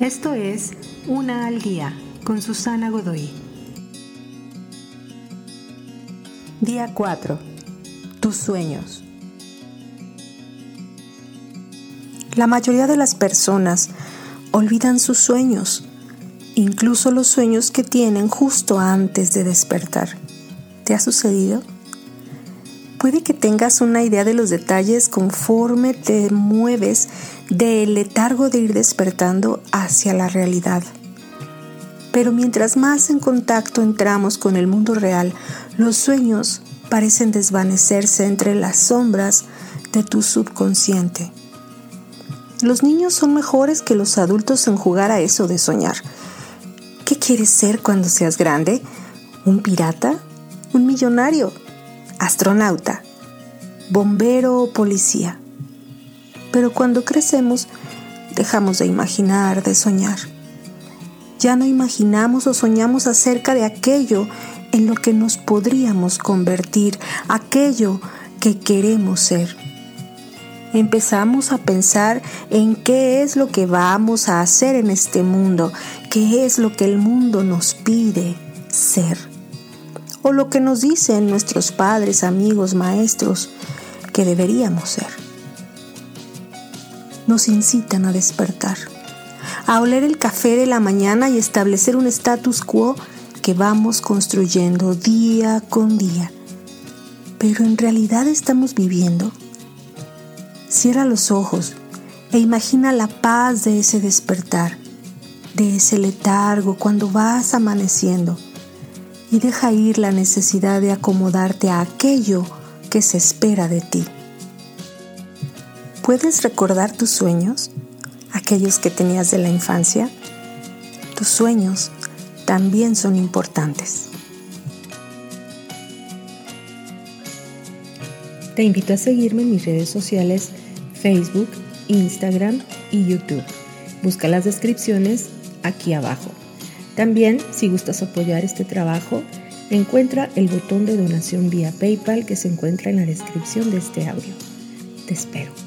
Esto es Una al Día con Susana Godoy. Día 4. Tus sueños. La mayoría de las personas olvidan sus sueños, incluso los sueños que tienen justo antes de despertar. ¿Te ha sucedido? Puede que tengas una idea de los detalles conforme te mueves del letargo de ir despertando hacia la realidad. Pero mientras más en contacto entramos con el mundo real, los sueños parecen desvanecerse entre las sombras de tu subconsciente. Los niños son mejores que los adultos en jugar a eso de soñar. ¿Qué quieres ser cuando seas grande? ¿Un pirata? ¿Un millonario? ¿Astronauta? ¿Bombero o policía? Pero cuando crecemos, dejamos de imaginar, de soñar. Ya no imaginamos o soñamos acerca de aquello en lo que nos podríamos convertir, aquello que queremos ser empezamos a pensar en qué es lo que vamos a hacer en este mundo, qué es lo que el mundo nos pide ser, o lo que nos dicen nuestros padres, amigos, maestros que deberíamos ser. Nos incitan a despertar, a oler el café de la mañana y establecer un status quo que vamos construyendo día con día. Pero en realidad estamos viviendo Cierra los ojos e imagina la paz de ese despertar, de ese letargo cuando vas amaneciendo y deja ir la necesidad de acomodarte a aquello que se espera de ti. ¿Puedes recordar tus sueños? Aquellos que tenías de la infancia. Tus sueños también son importantes. Te invito a seguirme en mis redes sociales Facebook, Instagram y YouTube. Busca las descripciones aquí abajo. También, si gustas apoyar este trabajo, encuentra el botón de donación vía PayPal que se encuentra en la descripción de este audio. Te espero.